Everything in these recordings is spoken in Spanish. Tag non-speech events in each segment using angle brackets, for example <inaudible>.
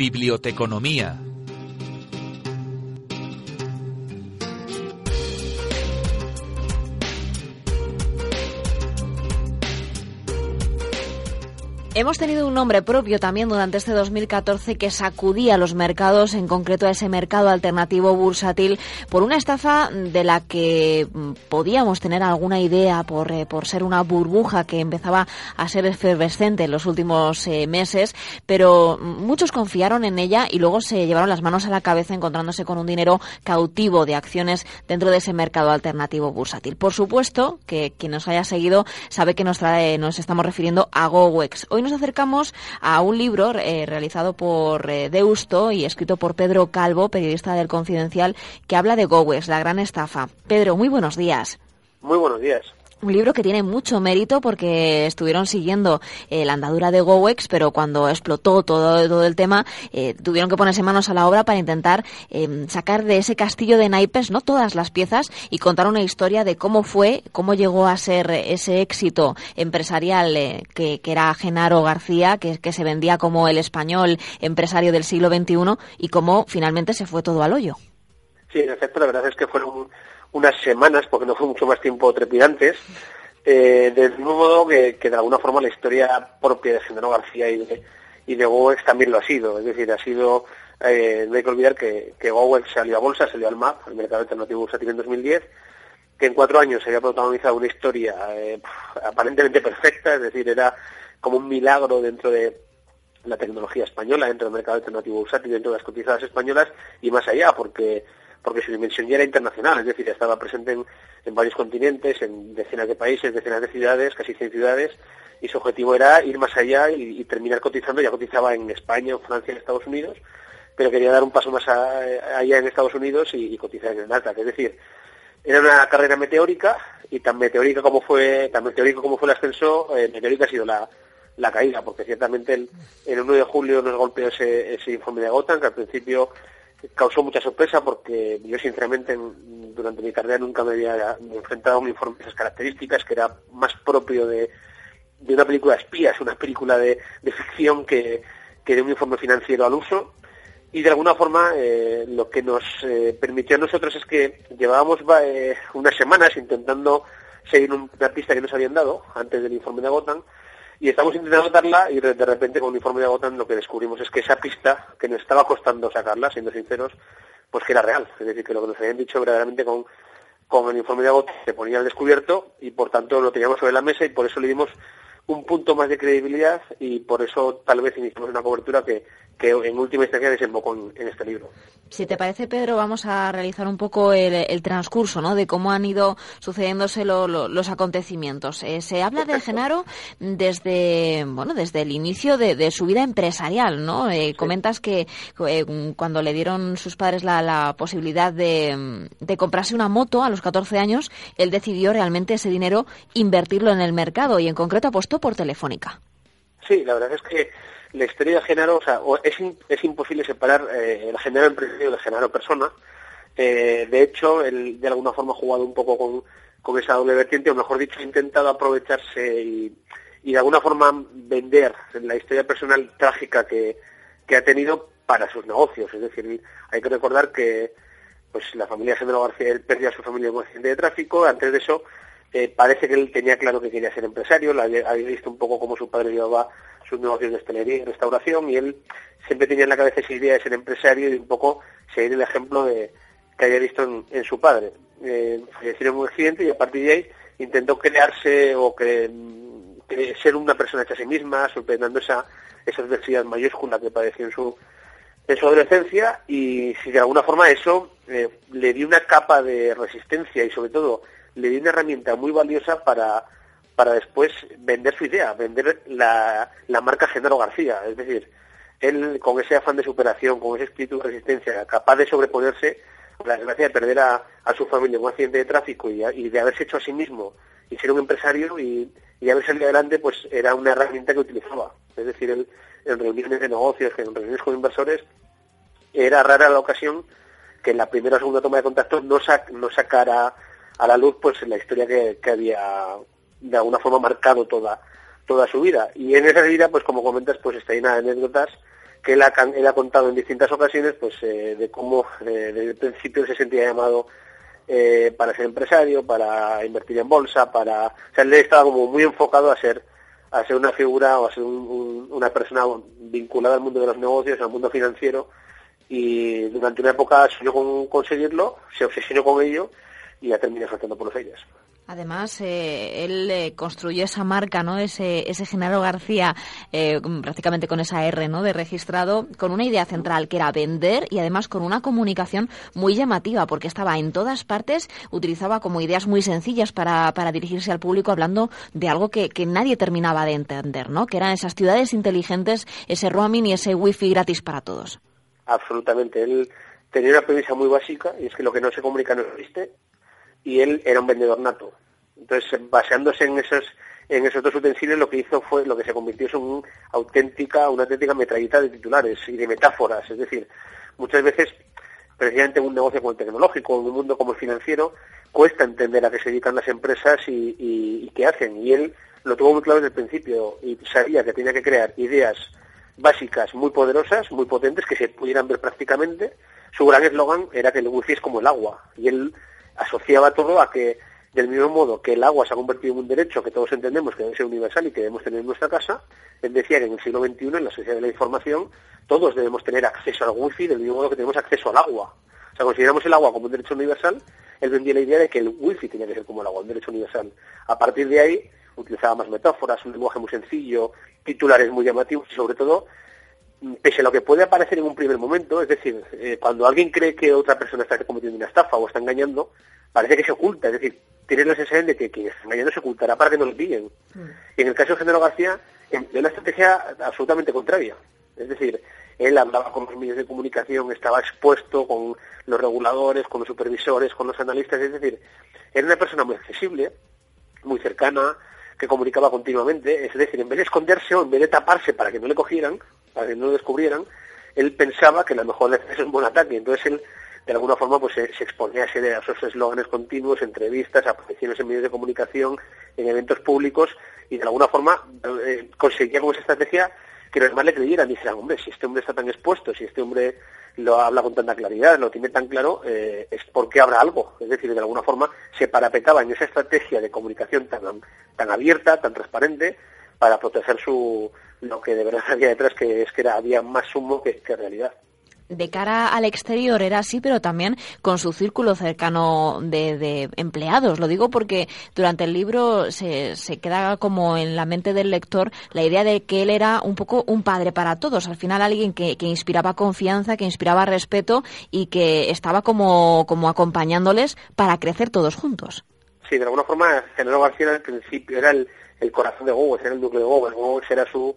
Biblioteconomía. Hemos tenido un nombre propio también durante este 2014 que sacudía los mercados, en concreto a ese mercado alternativo bursátil, por una estafa de la que mm, podíamos tener alguna idea por, eh, por ser una burbuja que empezaba a ser efervescente en los últimos eh, meses, pero muchos confiaron en ella y luego se llevaron las manos a la cabeza encontrándose con un dinero cautivo de acciones dentro de ese mercado alternativo bursátil. Por supuesto que quien nos haya seguido sabe que nos, trae, nos estamos refiriendo a GoWex. Hoy nos acercamos a un libro eh, realizado por eh, Deusto y escrito por Pedro Calvo, periodista del Confidencial, que habla de Gowes, la gran estafa. Pedro, muy buenos días. Muy buenos días un libro que tiene mucho mérito porque estuvieron siguiendo eh, la andadura de GoWex, pero cuando explotó todo, todo el tema, eh, tuvieron que ponerse manos a la obra para intentar eh, sacar de ese castillo de naipes no todas las piezas y contar una historia de cómo fue, cómo llegó a ser ese éxito empresarial que, que, era Genaro García, que, que se vendía como el español empresario del siglo XXI y cómo finalmente se fue todo al hoyo. Sí, en efecto, la verdad es que fueron unas semanas, porque no fue mucho más tiempo, trepidantes, eh, del mismo modo que, de alguna forma la historia propia de Genaro García y de, y de Gowex también lo ha sido. Es decir, ha sido, eh, no hay que olvidar que, que Gowex salió a bolsa, salió al MAP, el mercado alternativo bursátil en 2010, que en cuatro años se había protagonizado una historia eh, aparentemente perfecta, es decir, era como un milagro dentro de la tecnología española, dentro del mercado alternativo bursátil, dentro de las cotizadas españolas y más allá, porque porque su dimensión ya era internacional, es decir, estaba presente en, varios continentes, en decenas de países, decenas de ciudades, casi 100 ciudades, y su objetivo era ir más allá y, terminar cotizando, ya cotizaba en España, en Francia, en Estados Unidos, pero quería dar un paso más allá en Estados Unidos y, cotizar en el Nasdaq, es decir, era una carrera meteórica y tan meteórica como fue, tan meteórico como fue el ascenso, eh, meteórica ha sido la, caída, porque ciertamente el, el 1 de julio nos golpeó ese, ese informe de Gotham, que al principio causó mucha sorpresa porque yo sinceramente durante mi carrera nunca me había enfrentado a un informe de esas características, que era más propio de, una película de espías, una película de, ficción que, de un informe financiero al uso. Y de alguna forma eh, lo que nos eh, permitió a nosotros es que llevábamos eh, unas semanas intentando seguir una pista que nos habían dado antes del informe de Gotham y estamos intentando darla y de, repente con un informe de Agotan lo que descubrimos es que esa pista, que nos estaba costando sacarla, siendo sinceros, pues que era real. Es decir, que lo que nos habían dicho verdaderamente con, con el informe de Agotan se ponía al descubierto y por tanto lo teníamos sobre la mesa y por eso le dimos un punto más de credibilidad y por eso tal vez iniciamos una cobertura que, que en última instancia desembocó en, este libro. Si te parece, Pedro, vamos a realizar un poco el, transcurso ¿no? de cómo han ido sucediéndose los acontecimientos. Eh, se habla de Genaro desde bueno desde el inicio de, su vida empresarial. ¿no? Eh, comentas que eh, cuando le dieron sus padres la, posibilidad de, de, comprarse una moto a los 14 años, él decidió realmente ese dinero invertirlo en el mercado y en concreto apostó por Telefónica. Sí, la verdad es que la historia de Genaro, o sea, es, es imposible separar eh, el Genaro empresario de Genaro persona. Eh, de hecho, él de alguna forma ha jugado un poco con, esa doble vertiente, o mejor dicho, ha intentado aprovecharse y, de alguna forma vender la historia personal trágica que, ha tenido para sus negocios. Es decir, hay que recordar que pues la familia Genaro García él perdió a su familia en un accidente de tráfico, antes de eso eh, parece que él tenía claro que quería ser empresario, había, había visto un poco cómo su padre llevaba sus negocios de hostelería y restauración y él siempre tenía en la cabeza esa idea de ser empresario y un poco seguir el ejemplo de, que había visto en, su padre. Eh, falleció en un accidente y a partir de ahí intentó crearse o que, ser una persona hecha a sí misma, superando esa, esa adversidad mayúscula que padeció en su, en su adolescencia y si de alguna forma eso eh, le dio una capa de resistencia y sobre todo le dio una herramienta muy valiosa para para después vender su idea, vender la, la marca Genaro García. Es decir, él con ese afán de superación, con ese espíritu de resistencia, capaz de sobreponerse la desgracia de perder a, su familia en un accidente de tráfico y, de haberse hecho a sí mismo y ser un empresario y, haber salido adelante, pues era una herramienta que utilizaba. Es decir, él, en reuniones de negocios, en reuniones con inversores, era rara la ocasión que en la primera o segunda toma de contacto no, no sacara a la luz pues la historia que, había de alguna forma marcado toda toda su vida y en esa vida pues como comentas pues está llena de anécdotas que él ha, él ha contado en distintas ocasiones pues eh, de cómo eh, desde el principio se sentía llamado eh, para ser empresario para invertir en bolsa para o sea él estaba como muy enfocado a ser a ser una figura o a ser una persona vinculada al mundo de los negocios al mundo financiero y durante una época soñó con conseguirlo, se obsesionó con ello y ya terminé saltando por los aires. Además, eh, él eh, construyó esa marca, ¿no? Ese, ese Genaro García, eh, prácticamente con esa R, ¿no? De registrado, con una idea central que era vender y además con una comunicación muy llamativa, porque estaba en todas partes, utilizaba como ideas muy sencillas para, para dirigirse al público, hablando de algo que, que nadie terminaba de entender, ¿no? Que eran esas ciudades inteligentes, ese roaming y ese wifi gratis para todos absolutamente. Él tenía una premisa muy básica y es que lo que no se comunica no existe y él era un vendedor nato. Entonces, basándose en esos en esos dos utensilios, lo que hizo fue lo que se convirtió en un auténtica, una auténtica metrallita de titulares y de metáforas. Es decir, muchas veces, precisamente en un negocio como el tecnológico, en un mundo como el financiero, cuesta entender a qué se dedican las empresas y, y qué hacen. Y él lo tuvo muy claro desde el principio y sabía que tenía que crear ideas básicas muy poderosas, muy potentes, que se pudieran ver prácticamente. Su gran eslogan era que el wifi es como el agua, y él asociaba todo a que, del mismo modo que el agua se ha convertido en un derecho que todos entendemos que debe ser universal y que debemos tener en nuestra casa, él decía que en el siglo XXI, en la sociedad de la información, todos debemos tener acceso al wifi del mismo modo que tenemos acceso al agua. O sea, consideramos el agua como un derecho universal, él vendía la idea de que el wifi tenía que ser como el agua, un derecho universal. A partir de ahí, utilizaba más metáforas, un lenguaje muy sencillo, titulares muy llamativos y sobre todo, pese a lo que puede aparecer en un primer momento, es decir, eh, cuando alguien cree que otra persona está cometiendo una estafa o está engañando, parece que se oculta, es decir, tiene la sensación de que quien está engañando se ocultará para que no lo pillen. Mm. Y en el caso de Genaro García, empleó una estrategia absolutamente contraria. Es decir, él hablaba con los medios de comunicación, estaba expuesto con los reguladores, con los supervisores, con los analistas, es decir, era una persona muy accesible, muy cercana, que comunicaba continuamente, es decir, en vez de esconderse o en vez de taparse para que no le cogieran, no lo descubrieran, él pensaba que la mejor defensa es un buen ataque, entonces él de alguna forma pues se, exponía a, esos eslóganes continuos, entrevistas, apariciones en medios de comunicación, en eventos públicos y de alguna forma eh, conseguía con esa estrategia que los demás le creyeran dijeran, hombre, si este hombre está tan expuesto, si este hombre lo habla con tanta claridad, lo tiene tan claro, eh, es porque habrá algo. Es decir, de alguna forma se parapetaba en esa estrategia de comunicación tan, tan abierta, tan transparente, para proteger su lo que de verdad había detrás, que es que era, había más humo que realidad de cara al exterior era así, pero también con su círculo cercano de, empleados. Lo digo porque durante el libro se, se, queda como en la mente del lector la idea de que él era un poco un padre para todos. Al final alguien que, que inspiraba confianza, que inspiraba respeto y que estaba como, como acompañándoles para crecer todos juntos. Sí, de alguna forma, General García al principio era el, el corazón de Gogol, era el núcleo de Gogol. Gogol era su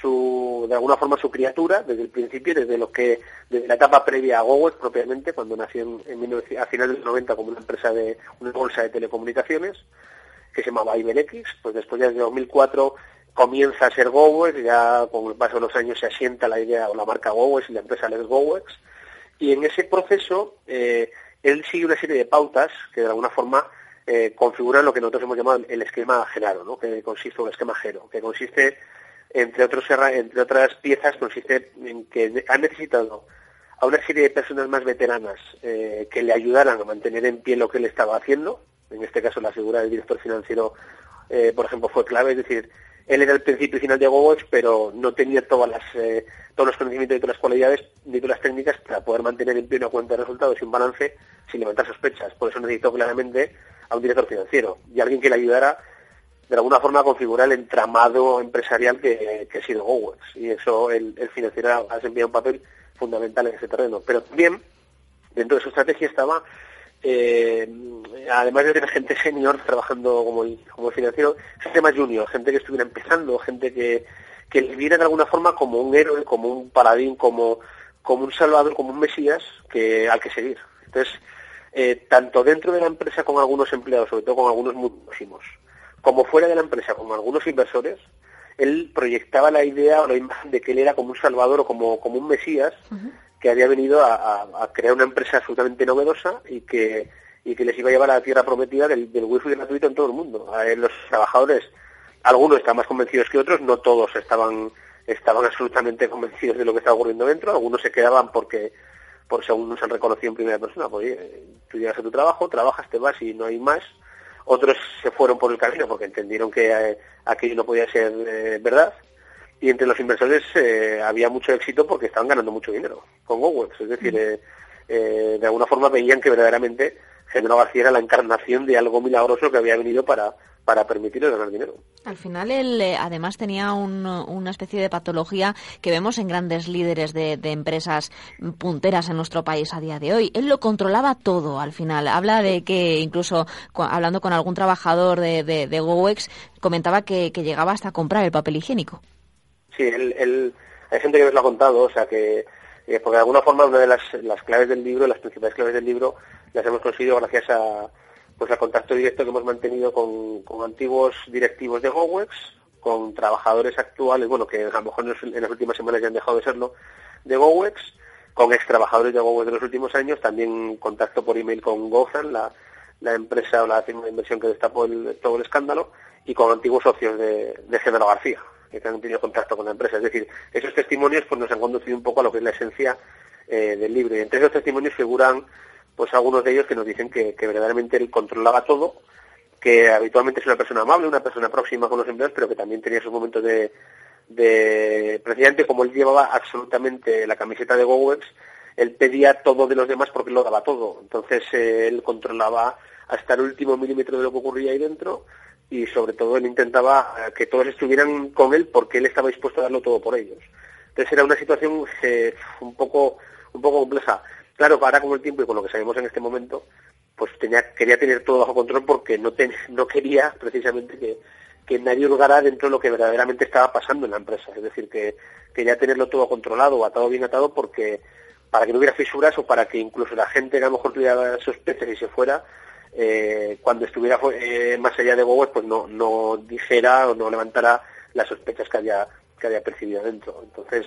su, de alguna forma su criatura desde el principio, desde lo que, desde la etapa previa a Gowes propiamente, cuando nació en, a finales de los 90 como una empresa de, una bolsa de telecomunicaciones, que se llamaba IBEX, pues después ya desde 2004 comienza a ser Gowes, ya con el paso de los años se asienta la idea o la marca Gowes y la empresa Lex Gowex, y en ese proceso eh, él sigue una serie de pautas que de alguna forma eh, configuran lo que nosotros hemos llamado el esquema Genaro, ¿no? que consiste el esquema Gero, que consiste entre, otros, entre otras piezas, consiste en que ha necesitado a una serie de personas más veteranas eh, que le ayudaran a mantener en pie lo que él estaba haciendo. En este caso, la figura del director financiero, eh, por ejemplo, fue clave. Es decir, él era el principio y final de GoWatch, pero no tenía todas las, eh, todos los conocimientos y todas las cualidades ni todas las técnicas para poder mantener en pie una cuenta de resultados y un balance sin levantar sospechas. Por eso necesitó claramente a un director financiero y alguien que le ayudara de alguna forma configurar el entramado empresarial que, ha sido Owens. Y eso el, financiero ha desempeñado un papel fundamental en ese terreno. Pero también, dentro de su estrategia estaba eh, además de tener gente senior trabajando como el, como financiero, gente más junior, gente que estuviera empezando, gente que, que le viera de alguna forma como un héroe, como un paladín, como, como un salvador, como un mesías que, al que seguir. Entonces, eh, tanto dentro de la empresa con algunos empleados, sobre todo con algunos muchísimos, como fuera de la empresa con algunos inversores, él proyectaba la idea o la imagen de que él era como un salvador o como, como un mesías que había venido a, crear una empresa absolutamente novedosa y que, y que les iba a llevar a la tierra prometida del, wifi gratuito en todo el mundo. los trabajadores, algunos estaban más convencidos que otros, no todos estaban, estaban absolutamente convencidos de lo que estaba ocurriendo dentro, algunos se quedaban porque por según nos han reconocido en primera persona, pues tú llegas a tu trabajo, trabajas, te vas y no hay más. Otros se fueron por el camino porque entendieron que eh, aquello no podía ser eh, verdad y entre los inversores eh, había mucho éxito porque estaban ganando mucho dinero con GoWex. Es decir, eh, eh, de alguna forma veían que verdaderamente General García era la encarnación de algo milagroso que había venido para, para permitirle ganar dinero. Al final, él además tenía una especie de patología que vemos en grandes líderes de, empresas punteras en nuestro país a día de hoy. Él lo controlaba todo al final. Habla de que, incluso hablando con algún trabajador de, de, GoWex, comentaba que, que llegaba hasta comprar el papel higiénico. Sí, él, hay gente que nos lo ha contado, o sea que, eh, porque de alguna forma una de las, las, claves del libro, las principales claves del libro, las hemos conseguido gracias a pues al contacto directo que hemos mantenido con, antiguos directivos de GoWex, con trabajadores actuales, bueno, que a lo mejor en las últimas semanas ya han dejado de serlo, de GoWex, con ex trabajadores de GoWex de los últimos años, también contacto por email con Gozan, la, la empresa o la firma de inversión que destapó todo el escándalo, y con antiguos socios de, de García que han tenido contacto con la empresa. Es decir, esos testimonios pues nos han conducido un poco a lo que es la esencia eh, del libro. Y entre esos testimonios figuran pues algunos de ellos que nos dicen que, verdaderamente él controlaba todo, que habitualmente es una persona amable, una persona próxima con los empleados, pero que también tenía esos momentos de, de precisamente como él llevaba absolutamente la camiseta de GoWex, él pedía todo de los demás porque lo daba todo. Entonces eh, él controlaba hasta el último milímetro de lo que ocurría ahí dentro y sobre todo él intentaba eh, que todos estuvieran con él porque él estaba dispuesto a darlo todo por ellos. Entonces era una situación eh, un poco un poco compleja. Claro, ahora con el tiempo y con lo que sabemos en este momento, pues tenía, quería tener todo bajo control porque no, <laughs> no quería precisamente que, que nadie holgara dentro de lo que verdaderamente estaba pasando en la empresa. Es decir, que quería tenerlo todo controlado atado bien atado porque para que no hubiera fisuras o para que incluso la gente que a lo mejor tuviera sospechas y se fuera, eh, cuando estuviera eh, más allá de Bowen, pues no, no dijera o no levantara las sospechas que había, que había percibido dentro. Entonces,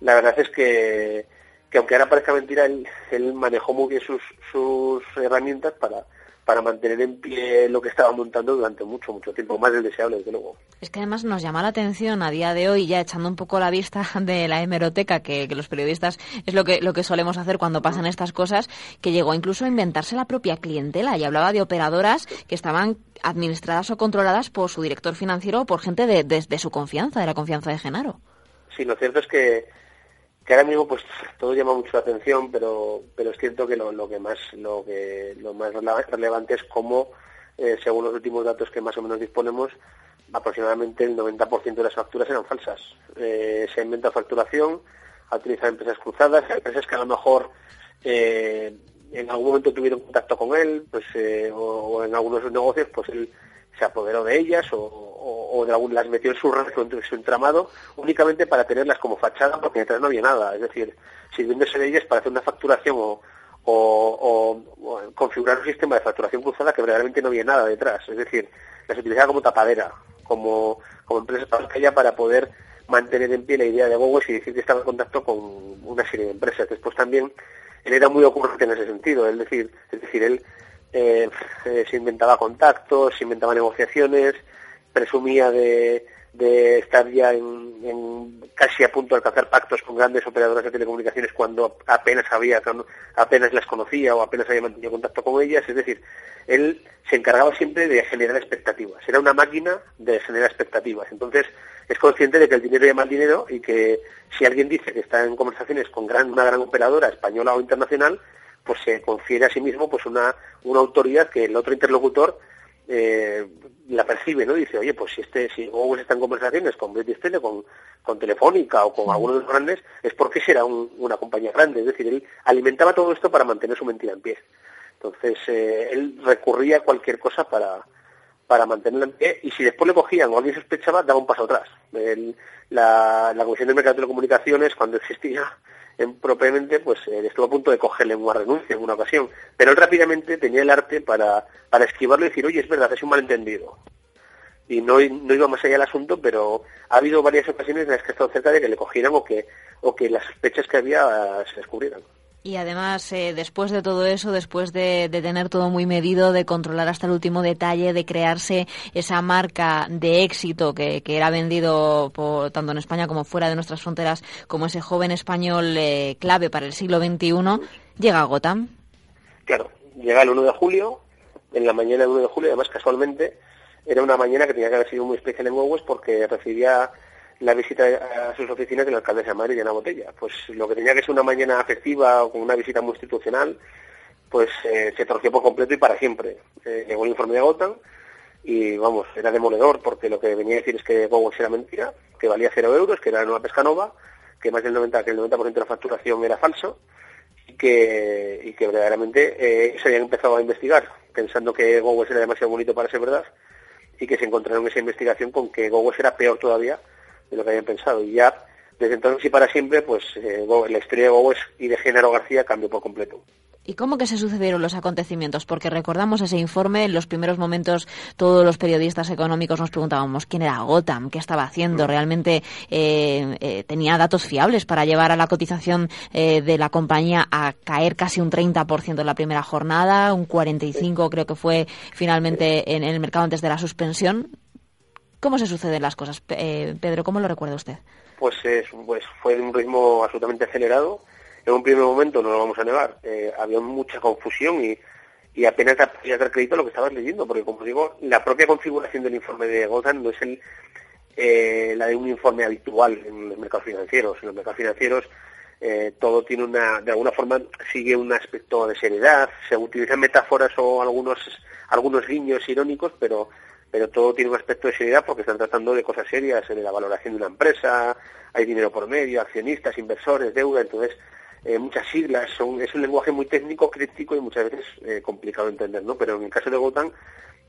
la verdad es que, que aunque ahora parezca mentira, él, él manejó muy bien sus, sus herramientas para, para mantener en pie lo que estaba montando durante mucho, mucho tiempo, más del deseable, desde luego. Es que además nos llama la atención a día de hoy, ya echando un poco la vista <laughs> de la hemeroteca, que, los periodistas es lo que, lo que solemos hacer cuando pasan estas cosas, que llegó incluso a inventarse la propia clientela y hablaba de operadoras que estaban administradas o controladas por su director financiero o por gente de, de su confianza, de la confianza de Genaro. Sí, lo cierto es que que ahora mismo pues todo llama mucho la atención, pero pero es cierto que lo, lo que más lo que lo más relevante es cómo eh, según los últimos datos que más o menos disponemos aproximadamente el 90% de las facturas eran falsas. Eh, se ha inventado facturación, ha utilizado empresas cruzadas, empresas que a lo mejor eh, en algún momento tuvieron contacto con él, pues o, o, en algunos de sus negocios, pues él se apoderó de ellas o, de algún, las metió en su, en su entramado únicamente para tenerlas como fachada porque detrás no había nada. Es decir, sirviéndose de ellas para hacer una facturación o, configurar un sistema de facturación cruzada que verdaderamente no había nada detrás. Es decir, las utilizaba como tapadera, como, como empresa para poder mantener en pie la idea de Google y decir que estaba en contacto con una serie de empresas. Después también él era muy ocurrente en ese sentido, es decir, es decir, él eh, eh, se inventaba contactos, se inventaba negociaciones, presumía de, estar ya en, casi a punto de alcanzar pactos con grandes operadoras de telecomunicaciones cuando apenas había, apenas las conocía o apenas había mantenido contacto con ellas. Es decir, él se encargaba siempre de generar expectativas. Era una máquina de generar expectativas. Entonces, es consciente de que el dinero llama al dinero y que si alguien dice que está en conversaciones con una gran operadora española o internacional, pues se confiere a sí mismo pues una, una autoridad que el otro interlocutor eh, la percibe, ¿no? Dice, oye, pues si este, si Google está en conversaciones con British Tele, con, con Telefónica o con algunos de los grandes, es porque será una compañía grande. Es decir, él alimentaba todo esto para mantener su mentira en pie. Entonces, eh, él recurría a cualquier cosa para, para mantenerla en pie y si después le cogían o alguien sospechaba, daba un paso atrás. la, la Comisión de Mercado de Telecomunicaciones, cuando existía <laughs> en, propiamente, pues eh, estuvo a punto de cogerle una renuncia en una ocasión. Pero él rápidamente tenía el arte para, para esquivarlo y decir, oye, es verdad, es un malentendido. Y no, no iba más allá del asunto, pero ha habido varias ocasiones en las que ha estado cerca de que le cogieran o que, o que las sospechas que había eh, se descubrieran. Y además, eh, después de todo eso, después de, tener todo muy medido, de controlar hasta el último detalle, de crearse esa marca de éxito que, era vendido por, tanto en España como fuera de nuestras fronteras, como ese joven español eh, clave para el siglo XXI, llega a Gotham. Claro, llega el 1 de julio, en la mañana del 1 de julio, además casualmente, era una mañana que tenía que haber sido muy especial en Huevos porque recibía la visita a sus oficinas de la alcaldesa de Madrid, Ana Botella. Pues lo que tenía que ser una mañana afectiva o con una visita muy institucional, pues eh, se torció por completo y para siempre. Eh, llegó el informe de Gotham y vamos, era demoledor porque lo que venía a decir es que Gowex era mentira, que valía cero euros, que era una pesca nova, que más del 90, que el 90% de la facturación era falso y que, y que verdaderamente eh, se habían empezado a investigar pensando que Gowex era demasiado bonito para ser verdad y que se encontraron en esa investigación con que Gowex era peor todavía de lo que habían pensado. Y ya, desde entonces y para siempre, pues eh, la historia de Gowes y de Género García cambió por completo. ¿Y cómo que se sucedieron los acontecimientos? Porque recordamos ese informe, en los primeros momentos todos los periodistas económicos nos preguntábamos quién era Gotham, qué estaba haciendo, mm. realmente eh, eh, tenía datos fiables para llevar a la cotización de la compañía a caer casi un 30% en la primera jornada, un 45% creo que fue finalmente en el mercado antes de la suspensión. ¿Cómo se suceden las cosas, eh, Pedro? ¿Cómo lo recuerda usted? Pues, pues fue de un ritmo absolutamente acelerado. En un primer momento, no lo vamos a negar, eh, había mucha confusión y, y apenas podías dar crédito a lo que estabas leyendo, porque como digo, la propia configuración del informe de Gotham no es el, eh, la de un informe habitual en los mercados financieros. En los mercados financieros todo tiene una, de alguna forma sigue un aspecto de seriedad, se utilizan metáforas o algunos, algunos guiños irónicos, pero pero todo tiene un aspecto de seriedad porque están tratando de cosas serias, de la valoración de una empresa, hay dinero por medio, accionistas, inversores, deuda, entonces eh, muchas siglas, son, es un lenguaje muy técnico, crítico y muchas veces eh, complicado de entender, ¿no? Pero en el caso de Gotan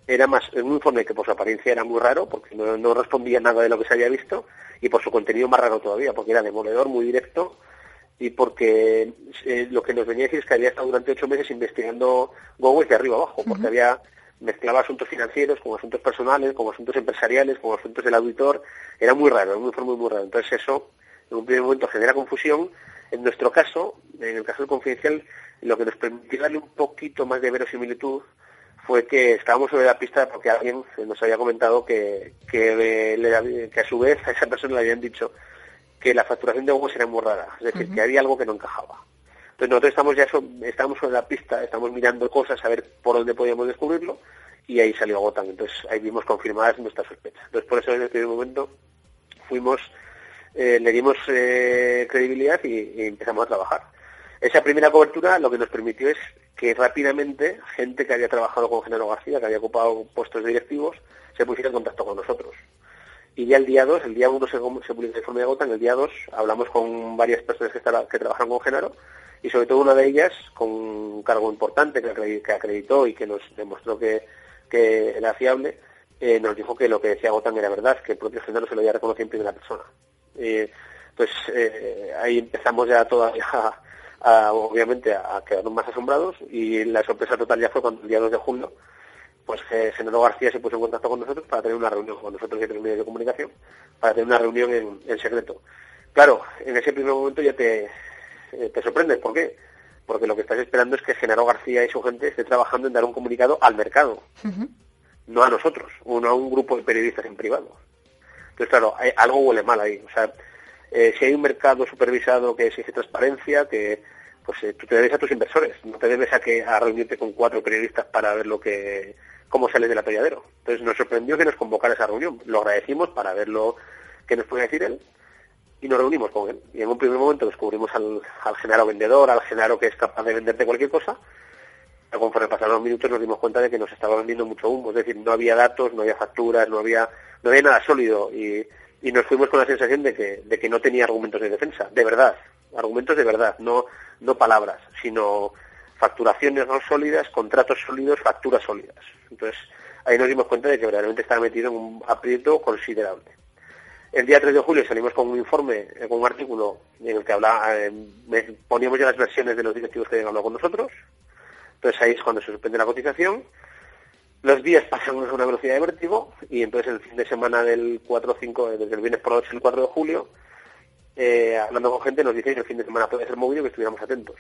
era más un informe que por su apariencia era muy raro porque no, no respondía nada de lo que se había visto y por su contenido más raro todavía porque era demoledor, muy directo y porque eh, lo que nos venía a decir es que había estado durante ocho meses investigando Google de arriba abajo, porque había mezclaba asuntos financieros con asuntos personales, con asuntos empresariales, con asuntos del auditor. Era muy raro, era muy, muy, muy raro. Entonces eso, en un primer momento, genera confusión. En nuestro caso, en el caso del confidencial, lo que nos permitió darle un poquito más de verosimilitud fue que estábamos sobre la pista porque alguien nos había comentado que, que, que a su vez a esa persona le habían dicho que la facturación de Hugo era muy rara, es decir, que había algo que no encajaba. Entonces nosotros estamos ya estamos sobre la pista, estamos mirando cosas a ver por dónde podíamos descubrirlo y ahí salió Gotham. Entonces ahí vimos confirmadas nuestras sospechas. Entonces por eso en el primer momento fuimos, eh, le dimos eh, credibilidad y, empezamos a trabajar. Esa primera cobertura lo que nos permitió es que rápidamente gente que había trabajado con Genaro García, que había ocupado puestos directivos, se pusiera en contacto con nosotros. Y ya el día 2, el día 1 se, se publicó el informe de Gotham, el día 2 hablamos con varias personas que, que trabajan con Genaro y sobre todo una de ellas con un cargo importante que acreditó y que nos demostró que, era fiable, eh, nos dijo que lo que decía Gotan era verdad, que el propio Genaro se lo había reconocido en primera persona. pues eh, ahí empezamos ya todavía <laughs> a, obviamente a quedarnos más asombrados y la sorpresa total ya fue cuando el día 2 de julio pues eh, Genaro García se puso en contacto con nosotros para tener una reunión con nosotros y otros medios de comunicación, para tener una reunión en secreto. Claro, en ese primer momento ya te, eh, te sorprendes. ¿Por qué? Porque lo que estás esperando es que Genaro García y su gente esté trabajando en dar un comunicado al mercado, no a nosotros, o no a un grupo de periodistas en privado. Entonces, claro, hay, algo huele mal ahí. O sea, eh, si hay un mercado supervisado que exige transparencia, que pues eh, tú te debes a tus inversores, no te debes a que a reunirte con cuatro periodistas para ver lo que cómo sales del atolladero. Entonces nos sorprendió que nos convocara esa reunión. Lo agradecimos para ver lo que nos puede decir él y nos reunimos con él. Y en un primer momento descubrimos al, al Genaro vendedor, al Genaro que es capaz de venderte cualquier cosa. Pero conforme pasaron los minutos nos dimos cuenta de que nos estaba vendiendo mucho humo, es decir, no había datos, no había facturas, no había, no había nada sólido y, y nos fuimos con la sensación de que, de que no tenía argumentos de defensa, de verdad, argumentos de verdad, no, no palabras, sino, facturaciones no sólidas, contratos sólidos, facturas sólidas. Entonces, ahí nos dimos cuenta de que realmente estaba metido en un aprieto considerable. El día 3 de julio salimos con un informe, eh, con un artículo en el que hablaba, eh, poníamos ya las versiones de los directivos que habían hablado con nosotros. Entonces ahí es cuando se suspende la cotización. Los días pasan a una velocidad de vértigo y entonces el fin de semana del 4 o 5, desde el viernes por la noche el 4 de julio, eh, hablando con gente nos dicen que el fin de semana puede ser movido y que estuviéramos atentos.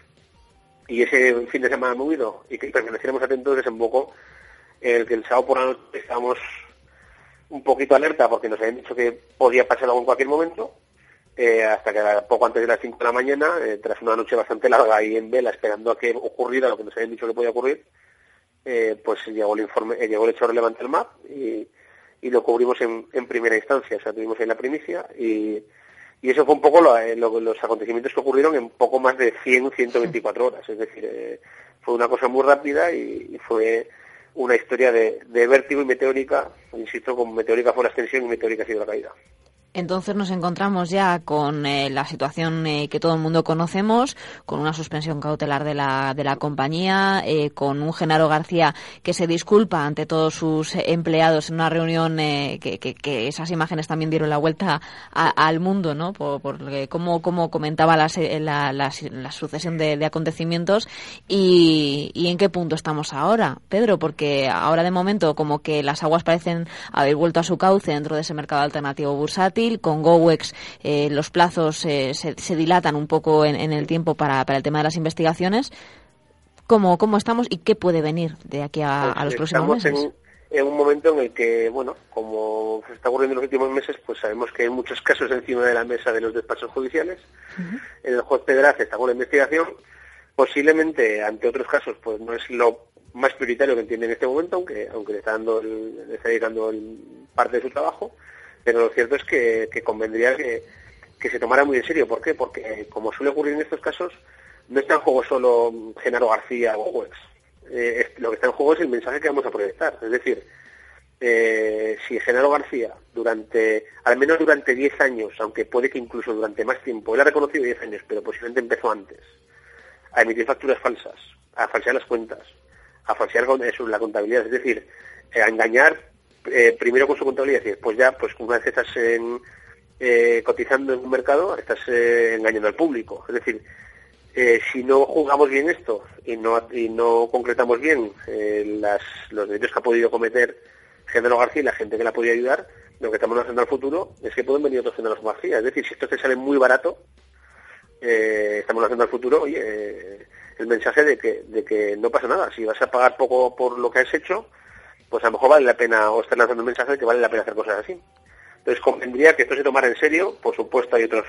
Y ese fin de semana movido y que permaneciéramos atentos desembocó el que el sábado por la noche estábamos un poquito alerta porque nos habían dicho que podía pasar algo en cualquier momento, eh, hasta que poco antes de las 5 de la mañana, eh, tras una noche bastante larga ahí en vela esperando a que ocurriera lo que nos habían dicho que podía ocurrir, eh, pues llegó el informe, llegó el hecho relevante al MAP y, lo cubrimos en, primera instancia, o sea, tuvimos ahí la primicia y, y eso fue un poco los acontecimientos que ocurrieron en poco más de 100, 124 horas, es decir, fue una cosa muy rápida y fue una historia de, vértigo y meteórica, insisto, con meteórica fue la extensión y meteórica ha sido la caída. Entonces nos encontramos ya con eh, la situación eh, que todo el mundo conocemos, con una suspensión cautelar de la, de la compañía, eh, con un Genaro García que se disculpa ante todos sus empleados en una reunión que, que, esas imágenes también dieron la vuelta al mundo, ¿no? Por, por cómo, comentaba la, la, sucesión de, acontecimientos y, y en qué punto estamos ahora, Pedro, porque ahora de momento como que las aguas parecen haber vuelto a su cauce dentro de ese mercado alternativo bursátil con GoWex eh, los plazos eh, se, dilatan un poco en, el tiempo para, el tema de las investigaciones. ¿Cómo, ¿Cómo estamos y qué puede venir de aquí a, pues los próximos meses? En, en, un momento en el que, bueno, como se está ocurriendo en los últimos meses, pues sabemos que hay muchos casos encima de la mesa de los despachos judiciales. El juez Pedraz está con la investigación. Posiblemente, ante otros casos, pues no es lo más prioritario que entiende en este momento, aunque aunque le está dando le está dedicando parte de su trabajo pero lo cierto es que, convendría que, se tomara muy en serio. ¿Por qué? Porque, como suele ocurrir en estos casos, no está en juego solo Genaro García o Wex. Eh, lo que está en juego es el mensaje que vamos a proyectar. Es decir, eh, si Genaro García, durante, al menos durante 10 años, aunque puede que incluso durante más tiempo, él ha reconocido 10 años, pero posiblemente empezó antes, a emitir facturas falsas, a falsear las cuentas, a falsear la contabilidad, es decir, a engañar eh, primero con su contabilidad y después ya, pues una vez estás eh, cotizando en un mercado, estás eh, engañando al público. Es decir, si no juzgamos bien esto y no, y no concretamos bien los delitos que ha podido cometer Género García y la gente que la podido ayudar, lo que estamos haciendo al futuro es que pueden venir otros Géneros García. Es decir, si esto te sale muy barato, estamos haciendo al futuro, oye, el mensaje de que, de que no pasa nada. Si vas a pagar poco por lo que has hecho, pues a lo mejor vale la pena, o estar lanzando un mensaje de que vale la pena hacer cosas así. Entonces convendría que esto se tomara en serio, por supuesto hay otros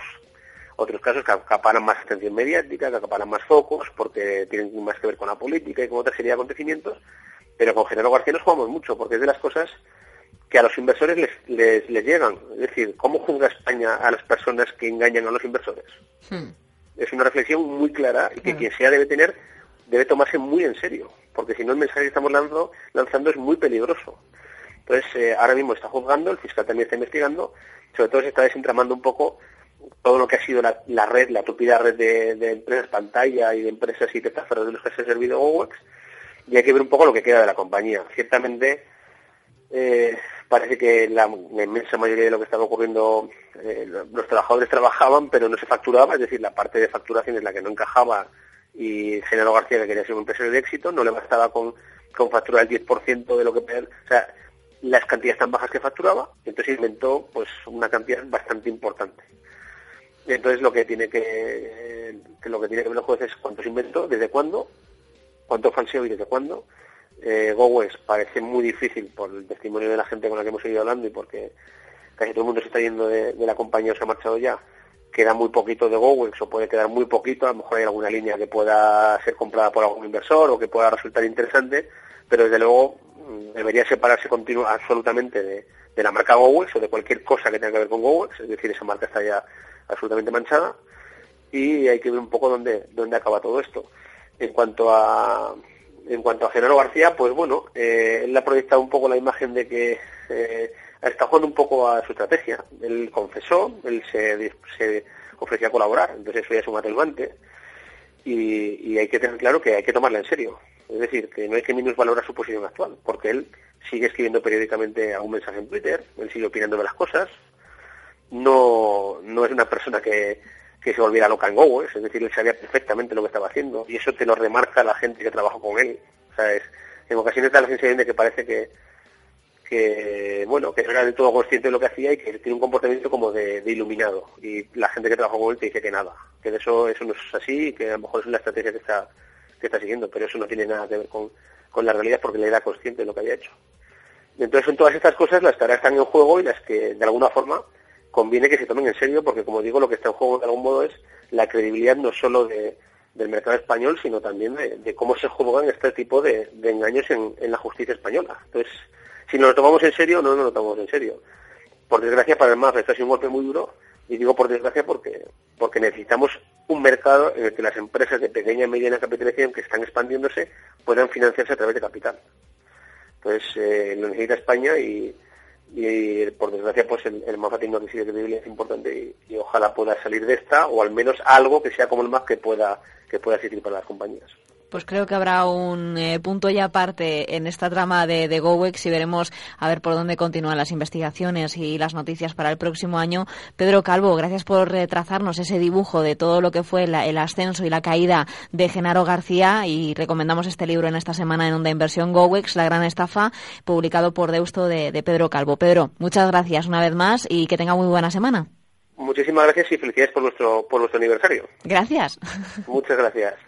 otros casos que acaparan más atención mediática, que acaparan más focos, porque tienen más que ver con la política y con otra serie de acontecimientos, pero con Genaro García nos jugamos mucho, porque es de las cosas que a los inversores les, les, llegan. Es decir, ¿cómo juzga España a las personas que engañan a los inversores? Hmm. Es una reflexión muy clara y que quien sea debe tener, debe tomarse muy en serio porque si no el mensaje que estamos lanzando, lanzando es muy peligroso. Entonces, eh, ahora mismo está juzgando, el fiscal también está investigando, sobre todo se está desentramando un poco todo lo que ha sido la, red, la tupida red de, empresas pantalla y de empresas y testaferros de los que se ha servido GoWex, y hay que ver un poco lo que queda de la compañía. Ciertamente, eh, parece que la, inmensa mayoría de lo que estaba ocurriendo, eh, los trabajadores trabajaban, pero no se facturaba, es decir, la parte de facturación es la que no encajaba y Genaro García, que quería ser un empresario de éxito, no le bastaba con, con facturar el 10% de lo que... O sea, las cantidades tan bajas que facturaba, entonces inventó pues una cantidad bastante importante. Entonces lo que tiene que, lo que tiene que ver el juez es cuánto se inventó, desde cuándo, cuánto falseo y desde cuándo. Eh, parece muy difícil por el testimonio de la gente con la que hemos ido hablando y porque casi todo el mundo se está yendo de, de la compañía o se ha marchado ya queda muy poquito de GoWex o puede quedar muy poquito, a lo mejor hay alguna línea que pueda ser comprada por algún inversor o que pueda resultar interesante, pero desde luego mm, debería separarse continua, absolutamente de, la marca GoWex o de cualquier cosa que tenga que ver con GoWex, es decir, esa marca está ya absolutamente manchada y hay que ver un poco dónde, dónde acaba todo esto. En cuanto a en cuanto a Genaro García, pues bueno, eh, él ha proyectado un poco la imagen de que eh, está jugando un poco a su estrategia. Él confesó, él se, se ofrecía a colaborar, entonces eso ya es un atenuante. y, y hay que tener claro que hay que tomarla en serio. Es decir, que no hay que minusvalorar su posición actual, porque él sigue escribiendo periódicamente algún mensaje en Twitter, él sigue opinando de las cosas, no, no es una persona que, que se volviera loca en Go, es decir, él sabía perfectamente lo que estaba haciendo, y eso te lo remarca la gente que trabajó con él. O sea, es, en ocasiones da la sensación de que parece que, que bueno, que era del todo consciente de lo que hacía y que tiene un comportamiento como de, iluminado. Y la gente que trabajó con él te dice que nada, que de eso, eso no es así y que a lo mejor es una estrategia que está, que está siguiendo, pero eso no tiene nada que ver con, con la realidad porque le era consciente de lo que había hecho. Entonces son todas estas cosas las tareas están en juego y las que de alguna forma conviene que se tomen en serio porque como digo lo que está en juego de algún modo es la credibilidad no solo de, del mercado español sino también de, cómo se juegan este tipo de, engaños en, en, la justicia española. Entonces si nos lo tomamos en serio, no nos lo tomamos en serio. Por desgracia para el MAF esto ha un golpe muy duro, y digo por desgracia porque, porque necesitamos un mercado en el que las empresas de pequeña y mediana capitalización que están expandiéndose puedan financiarse a través de capital. Entonces eh, lo necesita España y, por desgracia pues el, el MAF ha tenido que credibilidad importante y, y, ojalá pueda salir de esta o al menos algo que sea como el MAF que pueda que pueda existir para las compañías pues creo que habrá un eh, punto ya aparte en esta trama de, de GoWex y veremos a ver por dónde continúan las investigaciones y las noticias para el próximo año. Pedro Calvo, gracias por trazarnos ese dibujo de todo lo que fue el ascenso y la caída de Genaro García y recomendamos este libro en esta semana en Onda Inversión GoWex, La Gran Estafa, publicado por Deusto de, de Pedro Calvo. Pedro, muchas gracias una vez más y que tenga muy buena semana. Muchísimas gracias y felicidades por nuestro, por nuestro aniversario. Gracias. Muchas gracias.